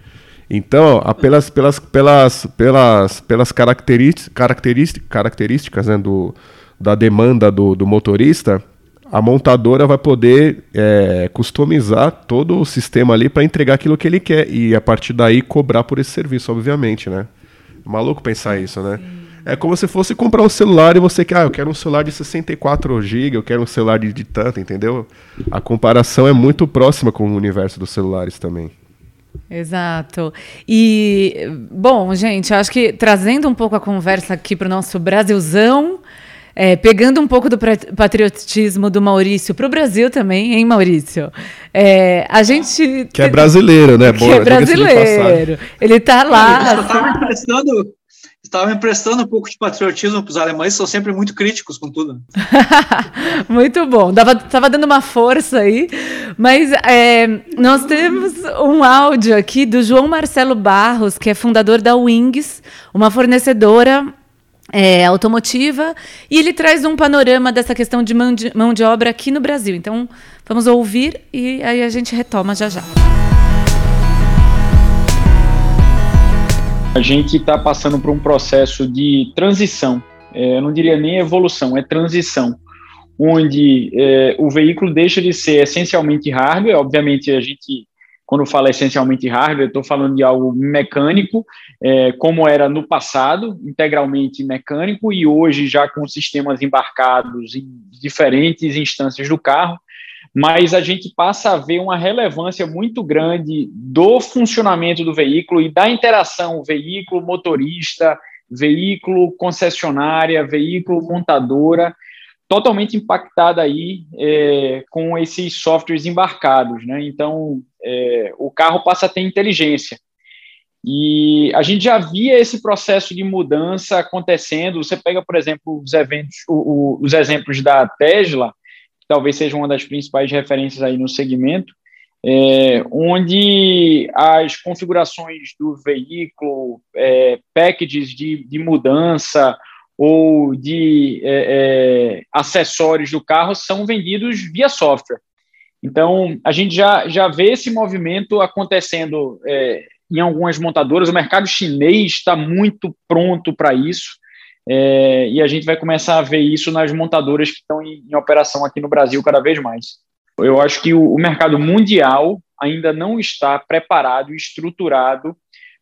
Então, pelas, pelas, pelas, pelas, pelas características, características, características né, do, da demanda do, do motorista, a montadora vai poder é, customizar todo o sistema ali para entregar aquilo que ele quer e a partir daí cobrar por esse serviço, obviamente, né? Maluco pensar isso, né? É como se fosse comprar um celular e você quer, ah, eu quero um celular de 64 GB, eu quero um celular de, de tanto, entendeu? A comparação é muito próxima com o universo dos celulares também. Exato. E, bom, gente, acho que trazendo um pouco a conversa aqui para o nosso Brasilzão, é, pegando um pouco do patriotismo do Maurício para o Brasil também, hein, Maurício? É, a gente. Que é brasileiro, né? Que Boa, é brasileiro. Ele está lá. Estava emprestando, estava emprestando um pouco de patriotismo para os alemães, são sempre muito críticos com tudo. muito bom. Dava, tava dando uma força aí. Mas é, nós temos um áudio aqui do João Marcelo Barros, que é fundador da Wings, uma fornecedora é, automotiva, e ele traz um panorama dessa questão de mão, de mão de obra aqui no Brasil. Então, vamos ouvir e aí a gente retoma já já. A gente está passando por um processo de transição, é, eu não diria nem evolução, é transição, onde é, o veículo deixa de ser essencialmente hardware, obviamente a gente quando fala essencialmente hardware, estou falando de algo mecânico, é, como era no passado, integralmente mecânico, e hoje já com sistemas embarcados em diferentes instâncias do carro, mas a gente passa a ver uma relevância muito grande do funcionamento do veículo e da interação veículo-motorista, veículo concessionária, veículo montadora, totalmente impactada aí é, com esses softwares embarcados, né? Então, é, o carro passa a ter inteligência. E a gente já via esse processo de mudança acontecendo. Você pega, por exemplo, os eventos, o, o, os exemplos da Tesla, que talvez seja uma das principais referências aí no segmento, é, onde as configurações do veículo, é, packages de, de mudança, ou de é, é, acessórios do carro são vendidos via software. Então, a gente já, já vê esse movimento acontecendo é, em algumas montadoras. O mercado chinês está muito pronto para isso. É, e a gente vai começar a ver isso nas montadoras que estão em, em operação aqui no Brasil cada vez mais. Eu acho que o, o mercado mundial ainda não está preparado e estruturado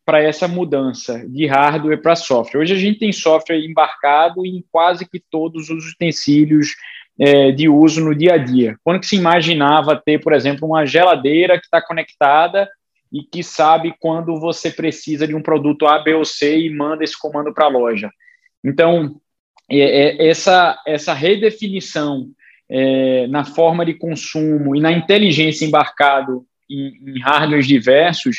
para essa mudança de hardware para software. Hoje a gente tem software embarcado em quase que todos os utensílios é, de uso no dia a dia. Quando que se imaginava ter, por exemplo, uma geladeira que está conectada e que sabe quando você precisa de um produto A, B ou C e manda esse comando para a loja. Então, é, é, essa, essa redefinição é, na forma de consumo e na inteligência embarcado em, em hardwares diversos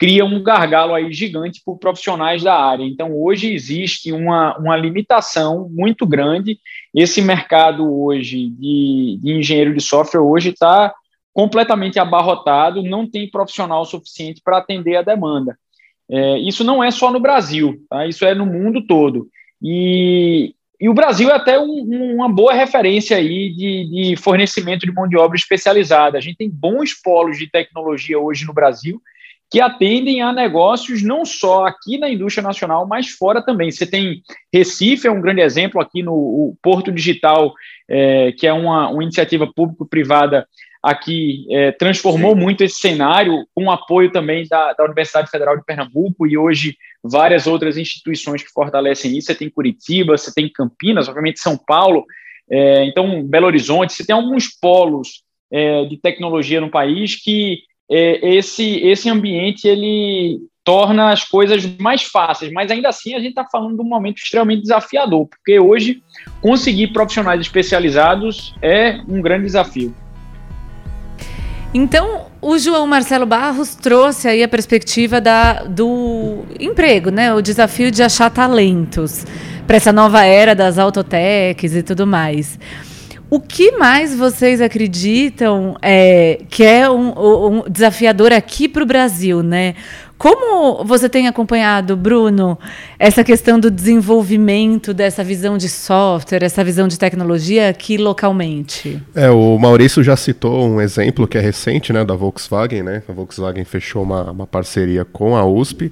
cria um gargalo aí gigante por profissionais da área. Então, hoje existe uma, uma limitação muito grande. Esse mercado hoje de, de engenheiro de software hoje está completamente abarrotado, não tem profissional suficiente para atender a demanda. É, isso não é só no Brasil, tá? isso é no mundo todo. E, e o Brasil é até um, uma boa referência aí de, de fornecimento de mão de obra especializada. A gente tem bons polos de tecnologia hoje no Brasil, que atendem a negócios não só aqui na indústria nacional, mas fora também. Você tem Recife, é um grande exemplo aqui no Porto Digital, é, que é uma, uma iniciativa público-privada aqui é, transformou Sim. muito esse cenário, com apoio também da, da, Universidade Federal de Pernambuco e hoje várias outras instituições que fortalecem isso. Você tem Curitiba, você tem Campinas, obviamente São Paulo, é, então Belo Horizonte, você tem alguns polos é, de tecnologia no país que é, esse, esse ambiente ele torna as coisas mais fáceis, mas ainda assim a gente está falando de um momento extremamente desafiador, porque hoje conseguir profissionais especializados é um grande desafio. Então, o João Marcelo Barros trouxe aí a perspectiva da, do emprego, né? O desafio de achar talentos para essa nova era das autotechs e tudo mais. O que mais vocês acreditam é, que é um, um desafiador aqui para o Brasil, né? Como você tem acompanhado, Bruno, essa questão do desenvolvimento dessa visão de software, essa visão de tecnologia aqui localmente? É, o Maurício já citou um exemplo que é recente, né, da Volkswagen, né? A Volkswagen fechou uma, uma parceria com a USP.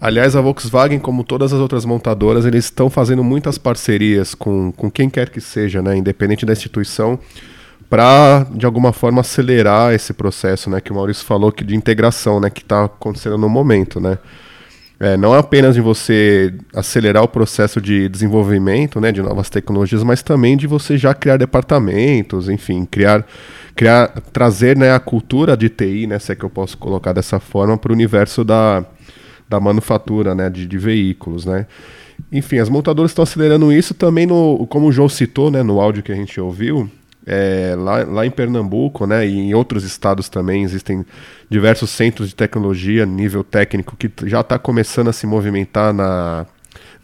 Aliás, a Volkswagen, como todas as outras montadoras, eles estão fazendo muitas parcerias com, com quem quer que seja, né, independente da instituição para de alguma forma acelerar esse processo, né, que o Maurício falou que de integração, né, que está acontecendo no momento, né. É, não apenas de você acelerar o processo de desenvolvimento, né, de novas tecnologias, mas também de você já criar departamentos, enfim, criar, criar, trazer, né, a cultura de TI, né, se é que eu posso colocar dessa forma, para o universo da, da manufatura, né, de, de veículos, né. Enfim, as montadoras estão acelerando isso também no, como o João citou, né, no áudio que a gente ouviu, é, lá, lá em Pernambuco, né, e em outros estados também existem diversos centros de tecnologia nível técnico que já está começando a se movimentar na,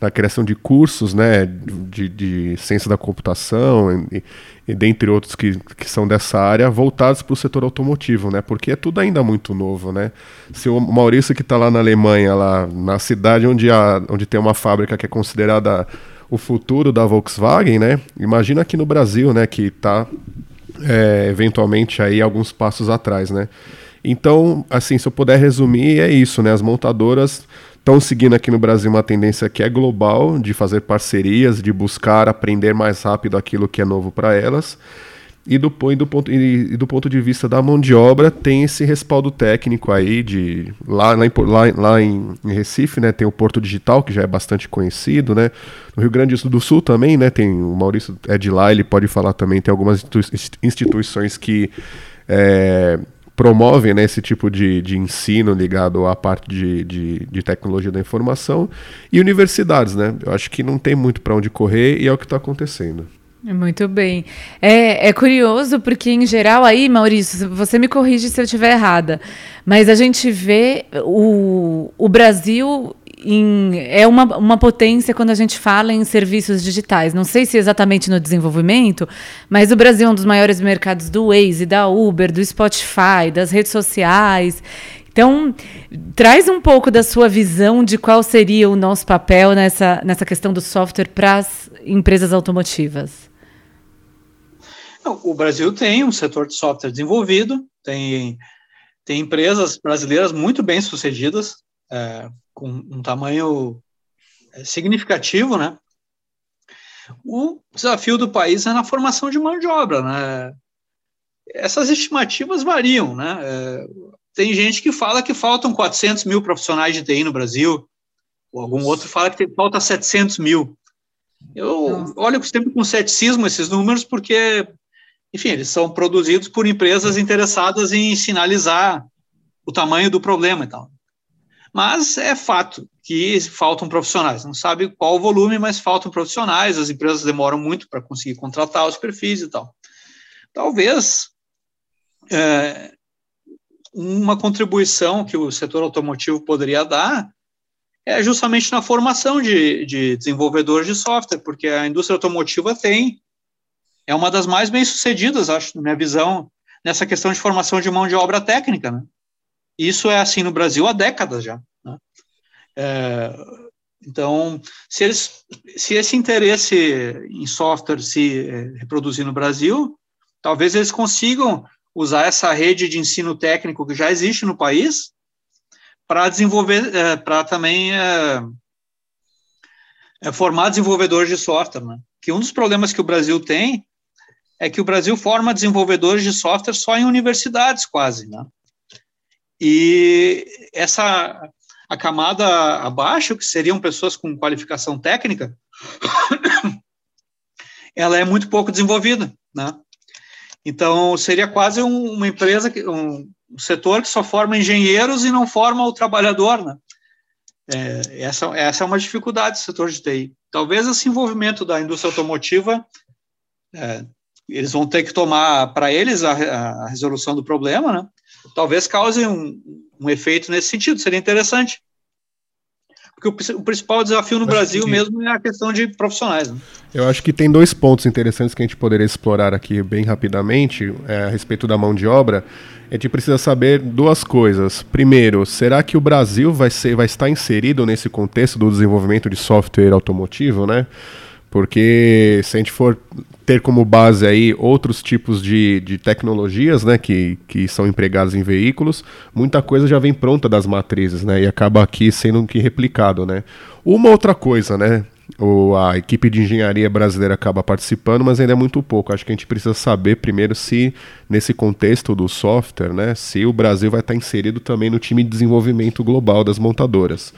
na criação de cursos, né, de, de ciência da computação e, e dentre outros que, que são dessa área, voltados para o setor automotivo, né, porque é tudo ainda muito novo, né. Se o Maurício que está lá na Alemanha, lá na cidade onde, há, onde tem uma fábrica que é considerada o futuro da Volkswagen, né? Imagina aqui no Brasil, né? Que está é, eventualmente aí alguns passos atrás, né? Então, assim, se eu puder resumir, é isso, né? As montadoras estão seguindo aqui no Brasil uma tendência que é global, de fazer parcerias, de buscar aprender mais rápido aquilo que é novo para elas. E do, e, do ponto, e, e, do ponto de vista da mão de obra, tem esse respaldo técnico aí de. Lá, lá, em, lá, em, Recife, né, tem o Porto Digital, que já é bastante conhecido, né? No Rio Grande do Sul também, né? Tem o Maurício é de lá, ele pode falar também, tem algumas instituições que é, promovem né, esse tipo de, de ensino ligado à parte de, de, de tecnologia da informação. E universidades, né? Eu acho que não tem muito para onde correr e é o que está acontecendo. Muito bem. É, é curioso porque, em geral, aí, Maurício, você me corrige se eu estiver errada, mas a gente vê o, o Brasil em, é uma, uma potência quando a gente fala em serviços digitais. Não sei se exatamente no desenvolvimento, mas o Brasil é um dos maiores mercados do Waze, da Uber, do Spotify, das redes sociais. Então, traz um pouco da sua visão de qual seria o nosso papel nessa, nessa questão do software para as empresas automotivas. O Brasil tem um setor de software desenvolvido, tem, tem empresas brasileiras muito bem sucedidas, é, com um tamanho é, significativo, né? O desafio do país é na formação de mão de obra, né? Essas estimativas variam, né? É, tem gente que fala que faltam 400 mil profissionais de TI no Brasil, ou algum outro fala que falta 700 mil. Eu olho sempre com ceticismo esses números, porque enfim, eles são produzidos por empresas interessadas em sinalizar o tamanho do problema e tal. Mas é fato que faltam profissionais. Não sabe qual o volume, mas faltam profissionais. As empresas demoram muito para conseguir contratar os perfis e tal. Talvez é, uma contribuição que o setor automotivo poderia dar é justamente na formação de, de desenvolvedores de software, porque a indústria automotiva tem é uma das mais bem-sucedidas, acho, na minha visão, nessa questão de formação de mão de obra técnica. Né? Isso é assim no Brasil há décadas já. Né? É, então, se, eles, se esse interesse em software se é, reproduzir no Brasil, talvez eles consigam usar essa rede de ensino técnico que já existe no país para desenvolver, é, para também é, é, formar desenvolvedores de software. Né? Que um dos problemas que o Brasil tem é que o Brasil forma desenvolvedores de software só em universidades, quase, né? E essa a camada abaixo, que seriam pessoas com qualificação técnica, ela é muito pouco desenvolvida, né? Então, seria quase um, uma empresa, um, um, setor que só forma engenheiros e não forma o trabalhador, né? É, essa, essa é uma dificuldade do setor de TI. Talvez esse envolvimento da indústria automotiva, é, eles vão ter que tomar para eles a, a, resolução do problema, né? Talvez cause um, um efeito nesse sentido, seria interessante. Porque o, o principal desafio no Brasil que... mesmo é a questão de profissionais. Né? Eu acho que tem dois pontos interessantes que a gente poderia explorar aqui bem rapidamente é, a respeito da mão de obra. A gente precisa saber duas coisas. Primeiro, será que o Brasil vai, ser, vai estar inserido nesse contexto do desenvolvimento de software automotivo, né? Porque se a gente for ter como base aí outros tipos de, de tecnologias né, que, que são empregadas em veículos, muita coisa já vem pronta das matrizes, né? E acaba aqui sendo que replicado, né? Uma outra coisa, né? O, a equipe de engenharia brasileira acaba participando, mas ainda é muito pouco. Acho que a gente precisa saber primeiro se, nesse contexto do software, né, se o Brasil vai estar inserido também no time de desenvolvimento global das montadoras.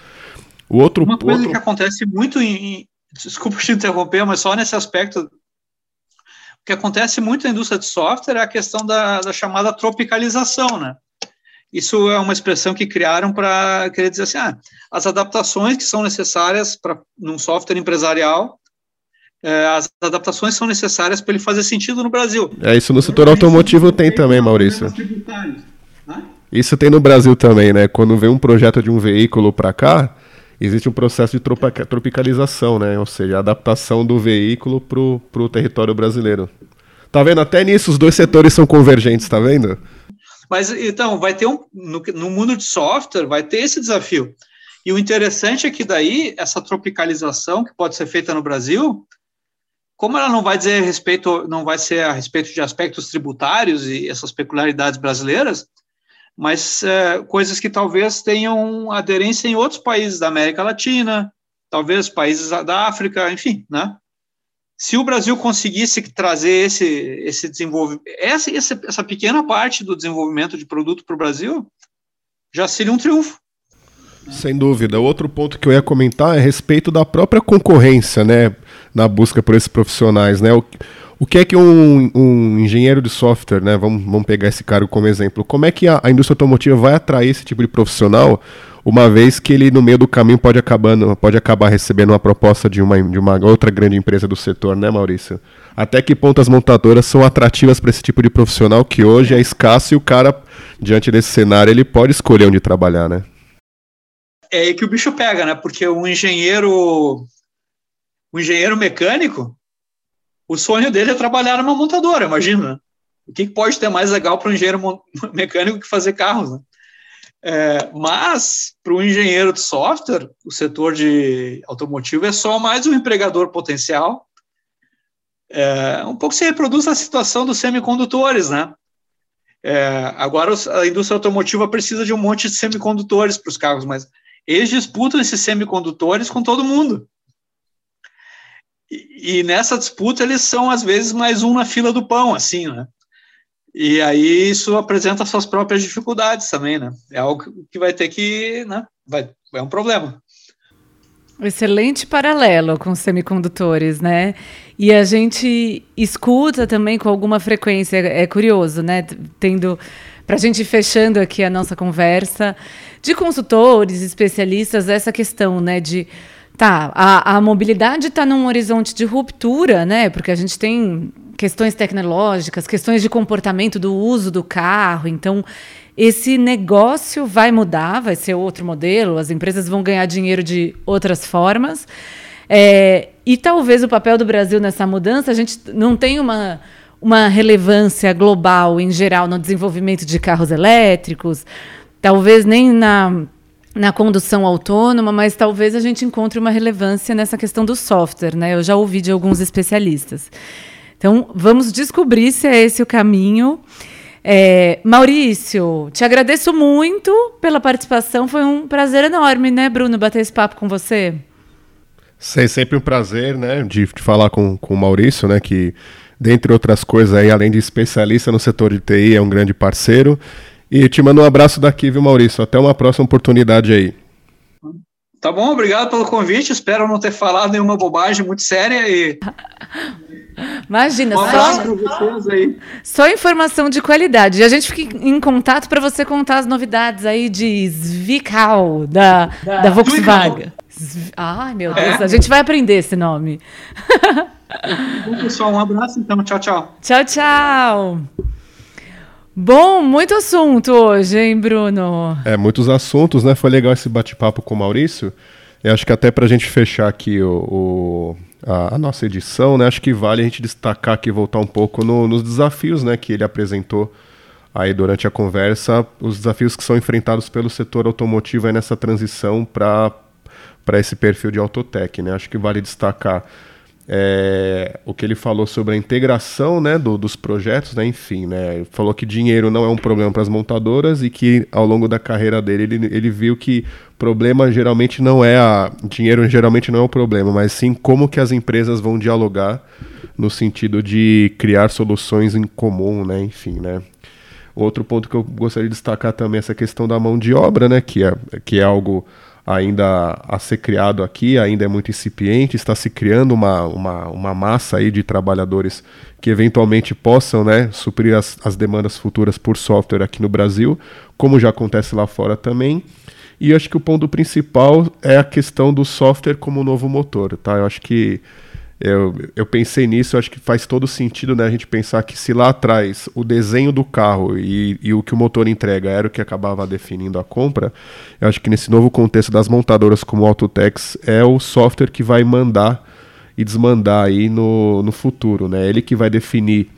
O outro, Uma coisa outro... que acontece muito em, desculpa te interromper, mas só nesse aspecto, o que acontece muito na indústria de software é a questão da, da chamada tropicalização, né? Isso é uma expressão que criaram para querer dizer assim, ah, as adaptações que são necessárias para num software empresarial, é, as adaptações são necessárias para ele fazer sentido no Brasil. É isso no setor automotivo tem também, Maurício. Isso tem no Brasil também, né? Quando vem um projeto de um veículo para cá, existe um processo de tropicalização, né? Ou seja, a adaptação do veículo para o território brasileiro. Tá vendo? Até nisso os dois setores são convergentes, tá vendo? Mas então, vai ter um. No, no mundo de software, vai ter esse desafio. E o interessante é que daí, essa tropicalização que pode ser feita no Brasil, como ela não vai dizer respeito, não vai ser a respeito de aspectos tributários e essas peculiaridades brasileiras, mas é, coisas que talvez tenham aderência em outros países da América Latina, talvez países da África, enfim, né? Se o Brasil conseguisse trazer esse, esse desenvolvimento, essa, essa, pequena parte do desenvolvimento de produto para o Brasil, já seria um triunfo. Sem dúvida. Outro ponto que eu ia comentar é a respeito da própria concorrência, né, na busca por esses profissionais, né? O, o que é que um, um, engenheiro de software, né? Vamos, vamos pegar esse cargo como exemplo. Como é que a, a, indústria automotiva vai atrair esse tipo de profissional, uma vez que ele no meio do caminho pode acabar, pode acabar recebendo uma proposta de uma, de uma outra grande empresa do setor, né, Maurício? Até que ponto as montadoras são atrativas para esse tipo de profissional que hoje é escasso e o cara, diante desse cenário, ele pode escolher onde trabalhar, né? É aí que o bicho pega, né? Porque o engenheiro, o engenheiro mecânico, o sonho dele é trabalhar numa montadora, imagina. O que pode ter mais legal para um engenheiro mecânico que fazer carros? Né? É, mas, para o engenheiro de software, o setor de automotivo é só mais um empregador potencial. É, um pouco se reproduz a situação dos semicondutores, né? É, agora a indústria automotiva precisa de um monte de semicondutores para os carros, mas eles disputam esses semicondutores com todo mundo. E, nessa disputa eles são às vezes mais um na fila do pão, assim, né? E aí isso apresenta suas próprias dificuldades também, né? É algo que vai ter que, né? Vai, é um problema. Excelente paralelo com semicondutores, né? E a gente escuta também com alguma frequência, é curioso, né? Tendo, para a gente fechando aqui a nossa conversa, de consultores, especialistas, essa questão, né? De Tá, a, a mobilidade está num horizonte de ruptura, né? Porque a gente tem questões tecnológicas, questões de comportamento do uso do carro. Então, esse negócio vai mudar, vai ser outro modelo, as empresas vão ganhar dinheiro de outras formas. É, e talvez o papel do Brasil nessa mudança, a gente não tem uma, uma relevância global em geral no desenvolvimento de carros elétricos, talvez nem na na condução autônoma, mas talvez a gente encontre uma relevância nessa questão do software, né? Eu já ouvi de alguns especialistas. Então, vamos descobrir se é esse o caminho. É, Maurício, te agradeço muito pela participação. Foi um prazer enorme, né, Bruno, bater esse papo com você. É sempre um prazer, né, de, de falar com, com o Maurício, né, que dentre outras coisas aí, além de especialista no setor de TI, é um grande parceiro. E te mando um abraço daqui, viu, Maurício? Até uma próxima oportunidade aí. Tá bom, obrigado pelo convite. Espero não ter falado nenhuma bobagem muito séria e. Imagina, um só, só informação de qualidade. E a gente fica em contato para você contar as novidades aí de Zwickau, da, da, da Volkswagen. Ai, meu Deus, é? a gente vai aprender esse nome. Bom, pessoal, um abraço então. Tchau, tchau. Tchau, tchau. Bom, muito assunto hoje, hein, Bruno? É, muitos assuntos, né? Foi legal esse bate-papo com o Maurício. Eu acho que até para a gente fechar aqui o, o a, a, nossa edição, né? Acho que vale a gente destacar aqui, voltar um pouco no, nos desafios né, que ele apresentou aí durante a conversa, os desafios que são enfrentados pelo setor automotivo nessa transição para esse perfil de autotech. Né? Acho que vale destacar é, o que ele falou sobre a integração né, do, dos projetos, né, enfim, né, falou que dinheiro não é um problema para as montadoras e que ao longo da carreira dele ele, ele viu que problema geralmente não é a dinheiro geralmente não é o problema, mas sim como que as empresas vão dialogar no sentido de criar soluções em comum, né, enfim, né. Outro ponto que eu gostaria de destacar também é essa questão da mão de obra, né, que é, que é algo ainda a ser criado aqui, ainda é muito incipiente, está se criando uma, uma, uma massa aí de trabalhadores que eventualmente possam né, suprir as, as demandas futuras por software aqui no Brasil, como já acontece lá fora também. E acho que o ponto principal é a questão do software como novo motor. Tá? Eu acho que eu, eu pensei nisso, acho que faz todo sentido né, a gente pensar que se lá atrás o desenho do carro e, e o que o motor entrega era o que acabava definindo a compra, eu acho que nesse novo contexto das montadoras como o Autotex é o software que vai mandar e desmandar aí no, no futuro. Né? Ele que vai definir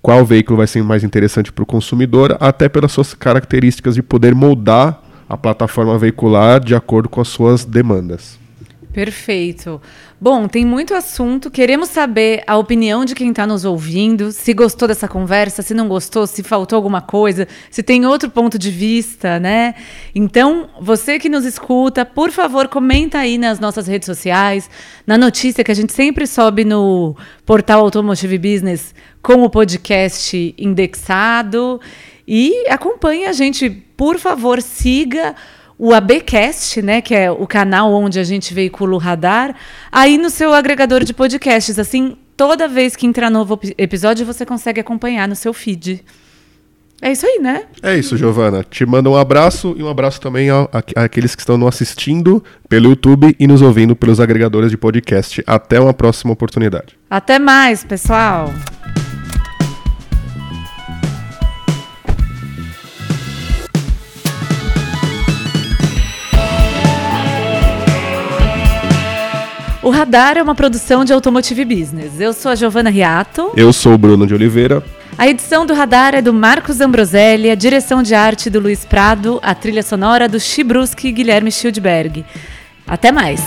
qual veículo vai ser mais interessante para o consumidor, até pelas suas características de poder moldar a plataforma veicular de acordo com as suas demandas. Perfeito. Bom, tem muito assunto. Queremos saber a opinião de quem está nos ouvindo. Se gostou dessa conversa, se não gostou, se faltou alguma coisa, se tem outro ponto de vista, né? Então, você que nos escuta, por favor, comenta aí nas nossas redes sociais, na notícia que a gente sempre sobe no portal Automotive Business com o podcast indexado. E acompanhe a gente, por favor, siga o ABcast, né, que é o canal onde a gente veicula o radar, aí no seu agregador de podcasts. Assim, toda vez que entrar novo episódio, você consegue acompanhar no seu feed. É isso aí, né? É isso, Giovana. Te mando um abraço e um abraço também àqueles que estão nos assistindo pelo YouTube e nos ouvindo pelos agregadores de podcast. Até uma próxima oportunidade. Até mais, pessoal. O Radar é uma produção de Automotive Business. Eu sou a Giovana Riato. Eu sou o Bruno de Oliveira. A edição do Radar é do Marcos Ambroselli, a direção de arte do Luiz Prado, a trilha sonora do Chibruski e Guilherme Schildberg. Até mais!